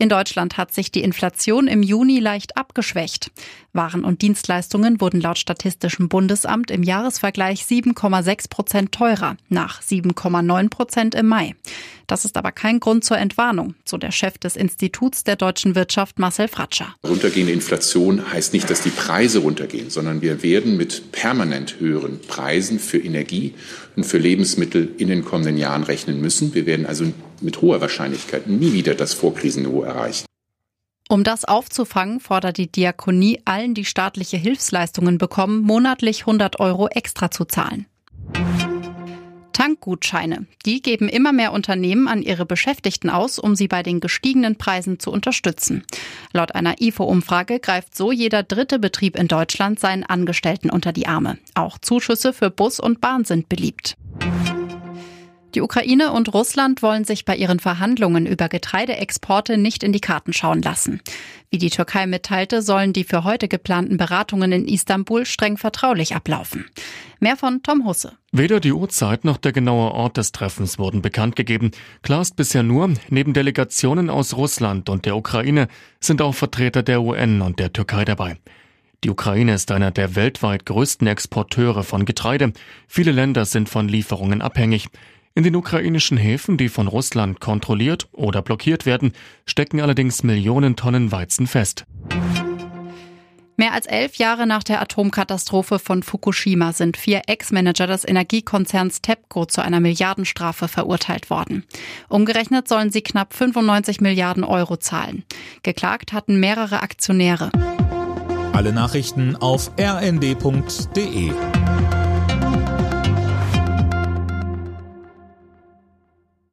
In Deutschland hat sich die Inflation im Juni leicht abgeschwächt. Waren und Dienstleistungen wurden laut Statistischem Bundesamt im Jahresvergleich 7,6 Prozent teurer, nach 7,9 Prozent im Mai. Das ist aber kein Grund zur Entwarnung, so der Chef des Instituts der deutschen Wirtschaft Marcel Fratscher. Runtergehende Inflation heißt nicht, dass die Preise runtergehen, sondern wir werden mit permanent höheren Preisen für Energie und für Lebensmittel in den kommenden Jahren rechnen müssen. Wir werden also mit hoher Wahrscheinlichkeit nie wieder das Vorkrisenniveau erreichen. Um das aufzufangen, fordert die Diakonie allen, die staatliche Hilfsleistungen bekommen, monatlich 100 Euro extra zu zahlen. Tankgutscheine. Die geben immer mehr Unternehmen an ihre Beschäftigten aus, um sie bei den gestiegenen Preisen zu unterstützen. Laut einer IFO-Umfrage greift so jeder dritte Betrieb in Deutschland seinen Angestellten unter die Arme. Auch Zuschüsse für Bus und Bahn sind beliebt. Die Ukraine und Russland wollen sich bei ihren Verhandlungen über Getreideexporte nicht in die Karten schauen lassen. Wie die Türkei mitteilte, sollen die für heute geplanten Beratungen in Istanbul streng vertraulich ablaufen. Mehr von Tom Husse. Weder die Uhrzeit noch der genaue Ort des Treffens wurden bekannt gegeben. Klar ist bisher nur, neben Delegationen aus Russland und der Ukraine sind auch Vertreter der UN und der Türkei dabei. Die Ukraine ist einer der weltweit größten Exporteure von Getreide. Viele Länder sind von Lieferungen abhängig. In den ukrainischen Häfen, die von Russland kontrolliert oder blockiert werden, stecken allerdings Millionen Tonnen Weizen fest. Mehr als elf Jahre nach der Atomkatastrophe von Fukushima sind vier Ex-Manager des Energiekonzerns TEPCO zu einer Milliardenstrafe verurteilt worden. Umgerechnet sollen sie knapp 95 Milliarden Euro zahlen. Geklagt hatten mehrere Aktionäre. Alle Nachrichten auf rnd.de